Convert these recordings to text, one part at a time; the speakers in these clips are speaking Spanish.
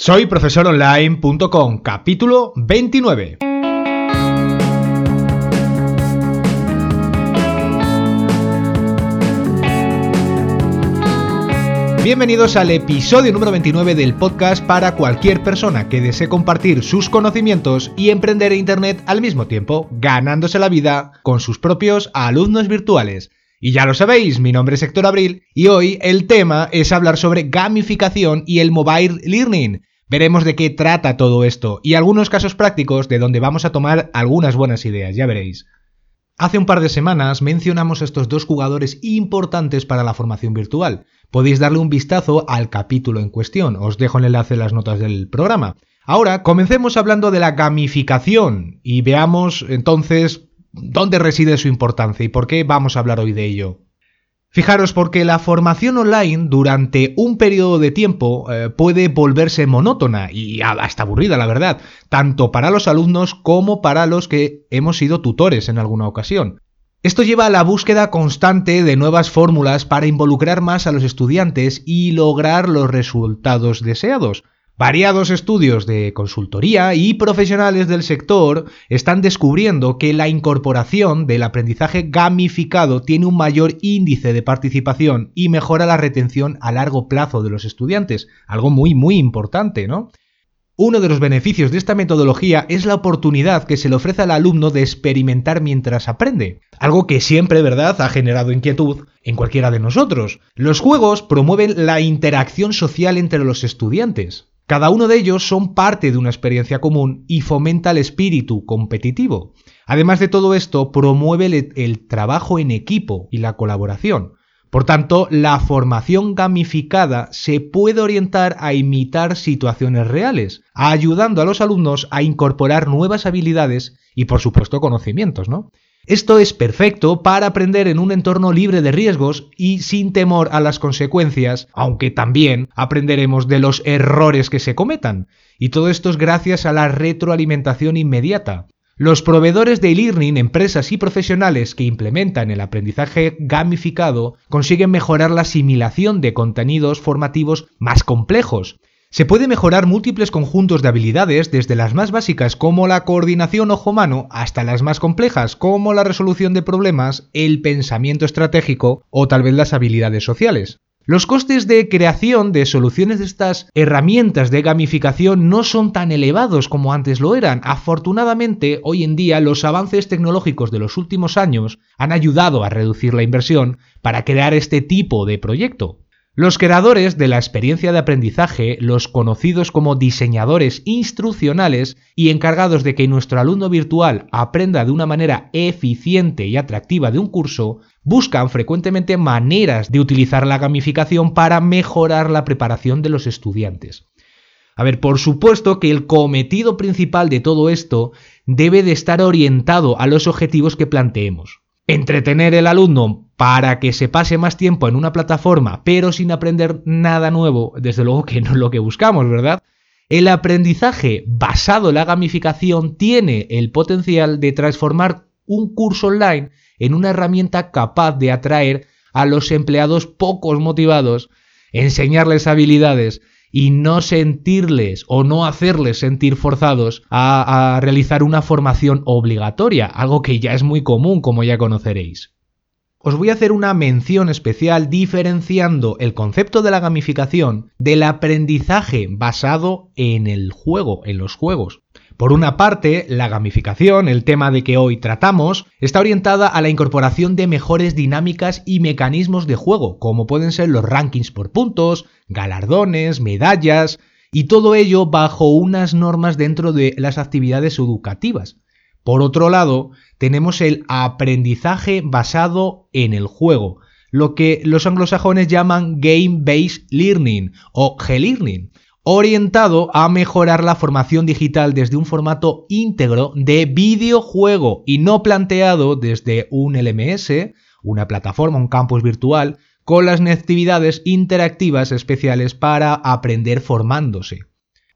Soy profesoronline.com, capítulo 29. Bienvenidos al episodio número 29 del podcast para cualquier persona que desee compartir sus conocimientos y emprender en Internet al mismo tiempo, ganándose la vida con sus propios alumnos virtuales. Y ya lo sabéis, mi nombre es Héctor Abril y hoy el tema es hablar sobre gamificación y el mobile learning. Veremos de qué trata todo esto y algunos casos prácticos de donde vamos a tomar algunas buenas ideas, ya veréis. Hace un par de semanas mencionamos estos dos jugadores importantes para la formación virtual. Podéis darle un vistazo al capítulo en cuestión, os dejo el enlace en las notas del programa. Ahora, comencemos hablando de la gamificación y veamos entonces dónde reside su importancia y por qué vamos a hablar hoy de ello. Fijaros, porque la formación online durante un periodo de tiempo eh, puede volverse monótona y hasta aburrida, la verdad, tanto para los alumnos como para los que hemos sido tutores en alguna ocasión. Esto lleva a la búsqueda constante de nuevas fórmulas para involucrar más a los estudiantes y lograr los resultados deseados. Variados estudios de consultoría y profesionales del sector están descubriendo que la incorporación del aprendizaje gamificado tiene un mayor índice de participación y mejora la retención a largo plazo de los estudiantes, algo muy muy importante, ¿no? Uno de los beneficios de esta metodología es la oportunidad que se le ofrece al alumno de experimentar mientras aprende, algo que siempre, ¿verdad?, ha generado inquietud en cualquiera de nosotros. Los juegos promueven la interacción social entre los estudiantes, cada uno de ellos son parte de una experiencia común y fomenta el espíritu competitivo. Además de todo esto, promueve el, trabajo en equipo y la colaboración. Por tanto, la formación gamificada se puede orientar a imitar situaciones reales, ayudando a los alumnos a incorporar nuevas habilidades y, por supuesto, conocimientos, ¿no? Esto es perfecto para aprender en un entorno libre de riesgos y sin temor a las consecuencias, aunque también aprenderemos de los errores que se cometan. Y todo esto es gracias a la retroalimentación inmediata. Los proveedores de e-learning, empresas y profesionales que implementan el aprendizaje gamificado consiguen mejorar la asimilación de contenidos formativos más complejos, se puede mejorar múltiples conjuntos de habilidades desde las más básicas como la coordinación ojo-mano hasta las más complejas como la resolución de problemas, el pensamiento estratégico o tal vez las habilidades sociales. Los costes de creación de soluciones de estas herramientas de gamificación no son tan elevados como antes lo eran. Afortunadamente, hoy en día los avances tecnológicos de los últimos años han ayudado a reducir la inversión para crear este tipo de proyecto. Los creadores de la experiencia de aprendizaje, los conocidos como diseñadores instruccionales y encargados de que nuestro alumno virtual aprenda de una manera eficiente y atractiva de un curso, buscan frecuentemente maneras de utilizar la gamificación para mejorar la preparación de los estudiantes. A ver, por supuesto que el cometido principal de todo esto debe de estar orientado a los objetivos que planteemos. Entretener el alumno para que se pase más tiempo en una plataforma, pero sin aprender nada nuevo, desde luego que no es lo que buscamos, ¿verdad? El aprendizaje basado en la gamificación tiene el potencial de transformar un curso online en una herramienta capaz de atraer a los empleados pocos motivados, enseñarles habilidades y no sentirles o no hacerles sentir forzados a, a realizar una formación obligatoria, algo que ya es muy común como ya conoceréis os voy a hacer una mención especial diferenciando el concepto de la gamificación del aprendizaje basado en el juego, en los juegos. Por una parte, la gamificación, el tema de que hoy tratamos, está orientada a la incorporación de mejores dinámicas y mecanismos de juego, como pueden ser los rankings por puntos, galardones, medallas, y todo ello bajo unas normas dentro de las actividades educativas. Por otro lado, tenemos el aprendizaje basado en el juego, lo que los anglosajones llaman Game-Based Learning o G-Learning, orientado a mejorar la formación digital desde un formato íntegro de videojuego y no planteado desde un LMS, una plataforma, un campus virtual, con las actividades interactivas especiales para aprender formándose.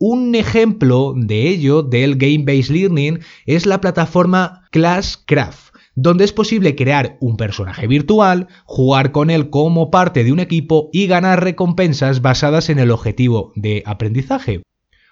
Un ejemplo de ello, del Game-Based Learning, es la plataforma Classcraft, donde es posible crear un personaje virtual, jugar con él como parte de un equipo y ganar recompensas basadas en el objetivo de aprendizaje.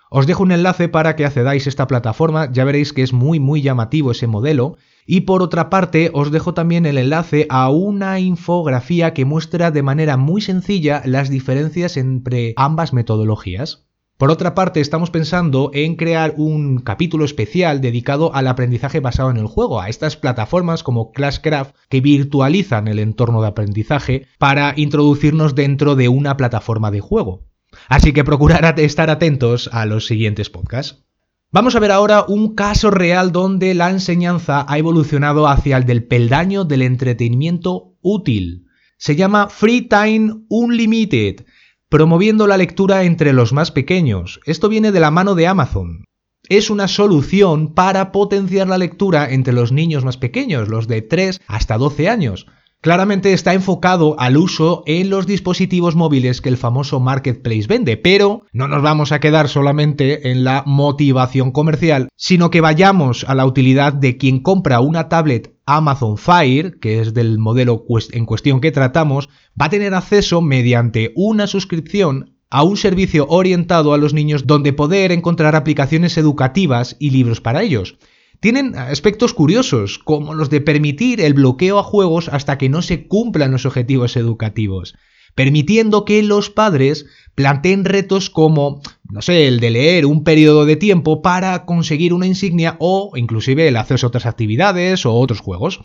Os dejo un enlace para que accedáis a esta plataforma, ya veréis que es muy muy llamativo ese modelo. Y por otra parte, os dejo también el enlace a una infografía que muestra de manera muy sencilla las diferencias entre ambas metodologías. Por otra parte, estamos pensando en crear un capítulo especial dedicado al aprendizaje basado en el juego, a estas plataformas como Clashcraft que virtualizan el entorno de aprendizaje para introducirnos dentro de una plataforma de juego. Así que procurad estar atentos a los siguientes podcasts. Vamos a ver ahora un caso real donde la enseñanza ha evolucionado hacia el del peldaño del entretenimiento útil. Se llama Free Time Unlimited, promoviendo la lectura entre los más pequeños. Esto viene de la mano de Amazon. Es una solución para potenciar la lectura entre los niños más pequeños, los de 3 hasta 12 años. Claramente está enfocado al uso en los dispositivos móviles que el famoso marketplace vende, pero no nos vamos a quedar solamente en la motivación comercial, sino que vayamos a la utilidad de quien compra una tablet Amazon Fire, que es del modelo en cuestión que tratamos, va a tener acceso mediante una suscripción a un servicio orientado a los niños donde poder encontrar aplicaciones educativas y libros para ellos tienen aspectos curiosos, como los de permitir el bloqueo a juegos hasta que no se cumplan los objetivos educativos, permitiendo que los padres planteen retos como, no sé, el de leer un periodo de tiempo para conseguir una insignia o inclusive el acceso a otras actividades o otros juegos.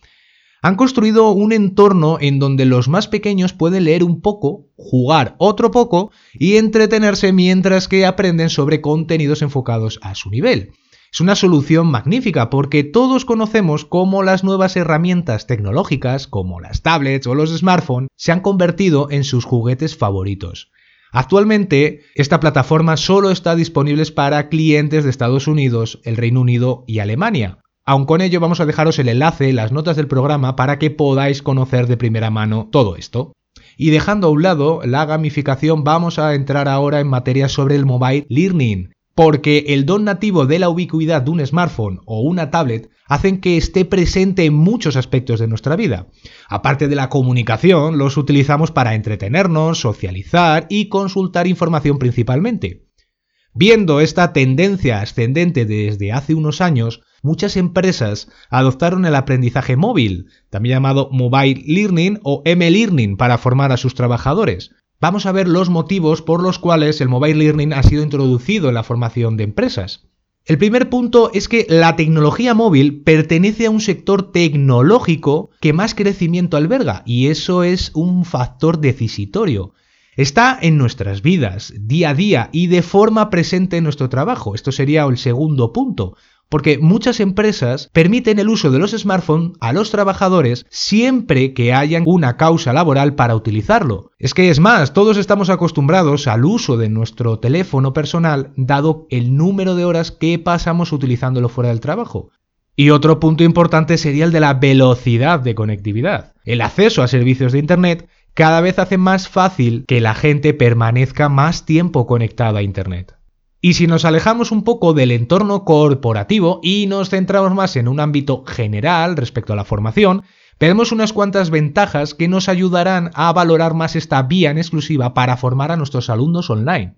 Han construido un entorno en donde los más pequeños pueden leer un poco, jugar otro poco y entretenerse mientras que aprenden sobre contenidos enfocados a su nivel. Es una solución magnífica porque todos conocemos cómo las nuevas herramientas tecnológicas, como las tablets o los smartphones, se han convertido en sus juguetes favoritos. Actualmente, esta plataforma solo está disponible para clientes de Estados Unidos, el Reino Unido y Alemania. Aun con ello vamos a dejaros el enlace en las notas del programa para que podáis conocer de primera mano todo esto. Y dejando a un lado la gamificación, vamos a entrar ahora en materia sobre el mobile learning, porque el don nativo de la ubicuidad de un smartphone o una tablet hacen que esté presente en muchos aspectos de nuestra vida. Aparte de la comunicación, los utilizamos para entretenernos, socializar y consultar información principalmente. Viendo esta tendencia ascendente desde hace unos años, muchas empresas adoptaron el aprendizaje móvil, también llamado Mobile Learning o M-Learning, para formar a sus trabajadores vamos a ver los motivos por los cuales el mobile learning ha sido introducido en la formación de empresas. El primer punto es que la tecnología móvil pertenece a un sector tecnológico que más crecimiento alberga y eso es un factor decisitorio. Está en nuestras vidas, día a día y de forma presente en nuestro trabajo. Esto sería el segundo punto porque muchas empresas permiten el uso de los smartphones a los trabajadores siempre que hayan una causa laboral para utilizarlo. Es que es más, todos estamos acostumbrados al uso de nuestro teléfono personal dado el número de horas que pasamos utilizándolo fuera del trabajo. Y otro punto importante sería el de la velocidad de conectividad. El acceso a servicios de Internet cada vez hace más fácil que la gente permanezca más tiempo conectada a Internet. Y si nos alejamos un poco del entorno corporativo y nos centramos más en un ámbito general respecto a la formación, veremos unas cuantas ventajas que nos ayudarán a valorar más esta vía en exclusiva para formar a nuestros alumnos online.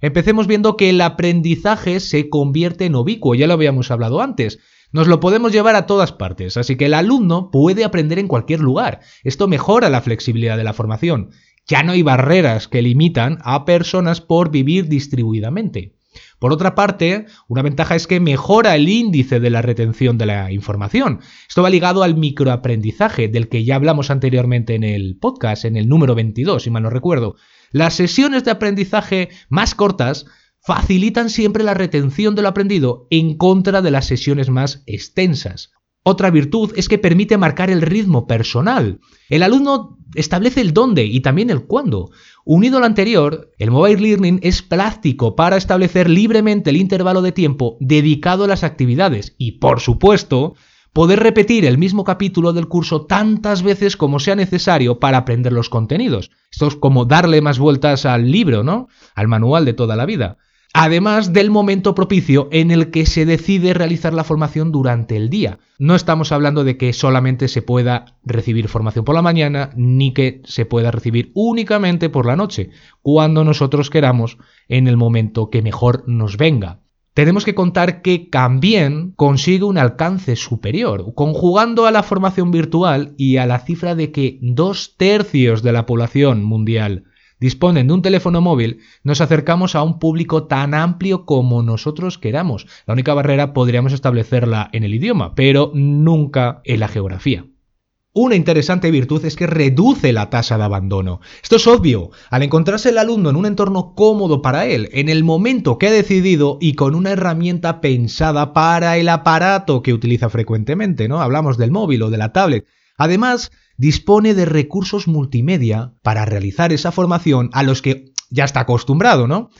Empecemos viendo que el aprendizaje se convierte en ubicuo, ya lo habíamos hablado antes. Nos lo podemos llevar a todas partes, así que el alumno puede aprender en cualquier lugar. Esto mejora la flexibilidad de la formación ya no hay barreras que limitan a personas por vivir distribuidamente. Por otra parte, una ventaja es que mejora el índice de la retención de la información. Esto va ligado al microaprendizaje, del que ya hablamos anteriormente en el podcast, en el número 22, si mal no recuerdo. Las sesiones de aprendizaje más cortas facilitan siempre la retención de lo aprendido en contra de las sesiones más extensas. Otra virtud es que permite marcar el ritmo personal. El alumno establece el dónde y también el cuándo. Unido al anterior, el mobile learning es práctico para establecer libremente el intervalo de tiempo dedicado a las actividades y, por supuesto, poder repetir el mismo capítulo del curso tantas veces como sea necesario para aprender los contenidos. Esto es como darle más vueltas al libro, ¿no? Al manual de toda la vida. Además del momento propicio en el que se decide realizar la formación durante el día. No estamos hablando de que solamente se pueda recibir formación por la mañana, ni que se pueda recibir únicamente por la noche, cuando nosotros queramos, en el momento que mejor nos venga tenemos que contar que también consigue un alcance superior, conjugando a la formación virtual y a la cifra de que dos tercios de la población mundial disponen de un teléfono móvil, nos acercamos a un público tan amplio como nosotros queramos. La única barrera podríamos establecerla en el idioma, pero nunca en la geografía. Una interesante virtud es que reduce la tasa de abandono. Esto es obvio. Al encontrarse el alumno en un entorno cómodo para él, en el momento que ha decidido y con una herramienta pensada para el aparato que utiliza frecuentemente, ¿no? Hablamos del móvil o de la tablet. Además, dispone de recursos multimedia para realizar esa formación a los que ya está acostumbrado, ¿no?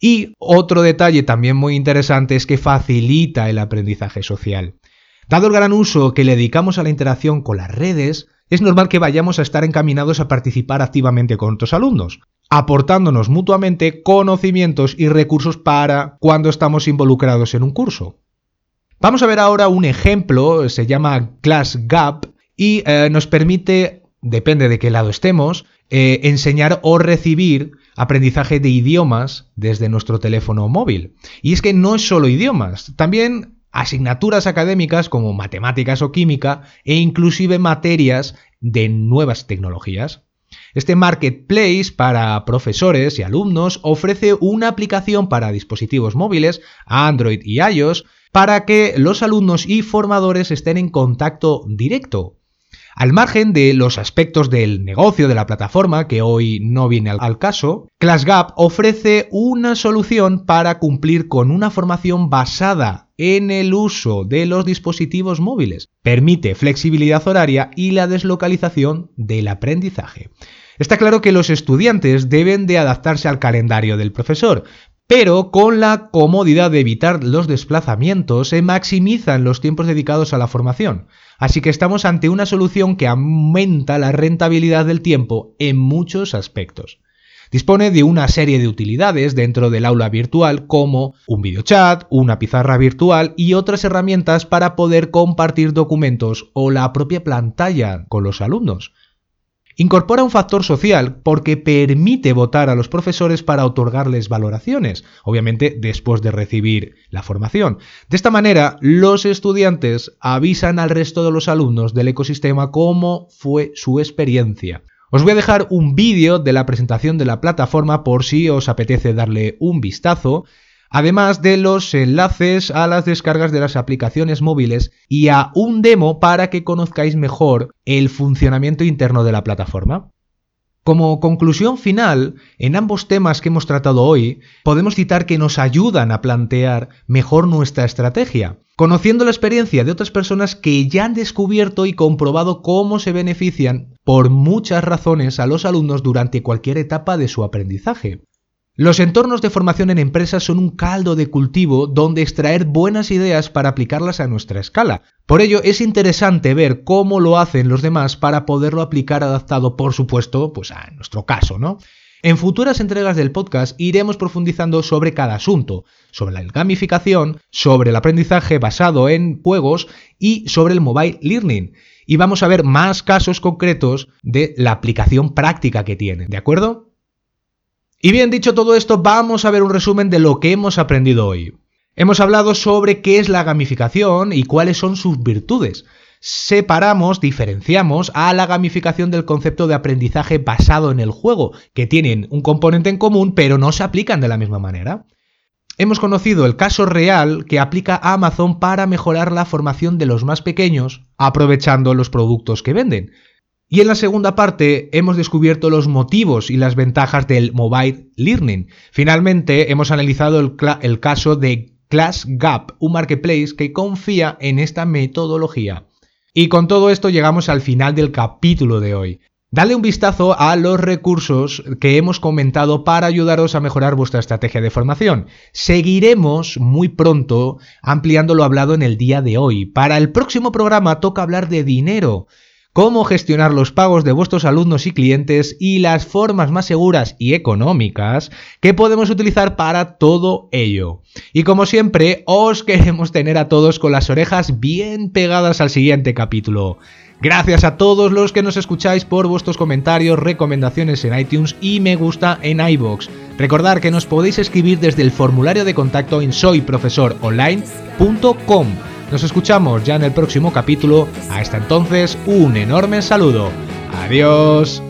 Y otro detalle también muy interesante es que facilita el aprendizaje social. Dado el gran uso que le dedicamos a la interacción con las redes, es normal que vayamos a estar encaminados a participar activamente con otros alumnos, aportándonos mutuamente conocimientos y recursos para cuando estamos involucrados en un curso. Vamos a ver ahora un ejemplo, se llama Class Gap y eh, nos permite, depende de qué lado estemos, eh, enseñar o recibir aprendizaje de idiomas desde nuestro teléfono móvil. Y es que no es solo idiomas, también asignaturas académicas como matemáticas o química e inclusive materias de nuevas tecnologías. Este marketplace para profesores y alumnos ofrece una aplicación para dispositivos móviles, Android y iOS, para que los alumnos y formadores estén en contacto directo al margen de los aspectos del negocio de la plataforma, que hoy no viene al caso, ClassGap ofrece una solución para cumplir con una formación basada en el uso de los dispositivos móviles. Permite flexibilidad horaria y la deslocalización del aprendizaje. Está claro que los estudiantes deben de adaptarse al calendario del profesor, pero con la comodidad de evitar los desplazamientos se maximizan los tiempos dedicados a la formación. Así que estamos ante una solución que aumenta la rentabilidad del tiempo en muchos aspectos. Dispone de una serie de utilidades dentro del aula virtual como un videochat, una pizarra virtual y otras herramientas para poder compartir documentos o la propia pantalla con los alumnos. Incorpora un factor social porque permite votar a los profesores para otorgarles valoraciones, obviamente después de recibir la formación. De esta manera, los estudiantes avisan al resto de los alumnos del ecosistema cómo fue su experiencia. Os voy a dejar un vídeo de la presentación de la plataforma por si os apetece darle un vistazo además de los enlaces a las descargas de las aplicaciones móviles y a un demo para que conozcáis mejor el funcionamiento interno de la plataforma. Como conclusión final, en ambos temas que hemos tratado hoy, podemos citar que nos ayudan a plantear mejor nuestra estrategia, conociendo la experiencia de otras personas que ya han descubierto y comprobado cómo se benefician por muchas razones a los alumnos durante cualquier etapa de su aprendizaje. Los entornos de formación en empresas son un caldo de cultivo donde extraer buenas ideas para aplicarlas a nuestra escala. Por ello es interesante ver cómo lo hacen los demás para poderlo aplicar adaptado, por supuesto, pues a nuestro caso, ¿no? En futuras entregas del podcast iremos profundizando sobre cada asunto, sobre la gamificación, sobre el aprendizaje basado en juegos y sobre el mobile learning. Y vamos a ver más casos concretos de la aplicación práctica que tiene, ¿de acuerdo? Y bien dicho todo esto, vamos a ver un resumen de lo que hemos aprendido hoy. Hemos hablado sobre qué es la gamificación y cuáles son sus virtudes. Separamos, diferenciamos a la gamificación del concepto de aprendizaje basado en el juego, que tienen un componente en común pero no se aplican de la misma manera. Hemos conocido el caso real que aplica Amazon para mejorar la formación de los más pequeños, aprovechando los productos que venden. Y en la segunda parte hemos descubierto los motivos y las ventajas del mobile learning. Finalmente hemos analizado el, caso de Class Gap, un marketplace que confía en esta metodología. Y con todo esto llegamos al final del capítulo de hoy. Dale un vistazo a los recursos que hemos comentado para ayudaros a mejorar vuestra estrategia de formación. Seguiremos muy pronto ampliando lo hablado en el día de hoy. Para el próximo programa toca hablar de dinero cómo gestionar los pagos de vuestros alumnos y clientes y las formas más seguras y económicas que podemos utilizar para todo ello. Y como siempre, os queremos tener a todos con las orejas bien pegadas al siguiente capítulo. Gracias a todos los que nos escucháis por vuestros comentarios, recomendaciones en iTunes y me gusta en iBox. Recordad que nos podéis escribir desde el formulario de contacto en soyprofesoronline.com. Nos escuchamos ya en el próximo capítulo. Hasta entonces, un enorme saludo. Adiós.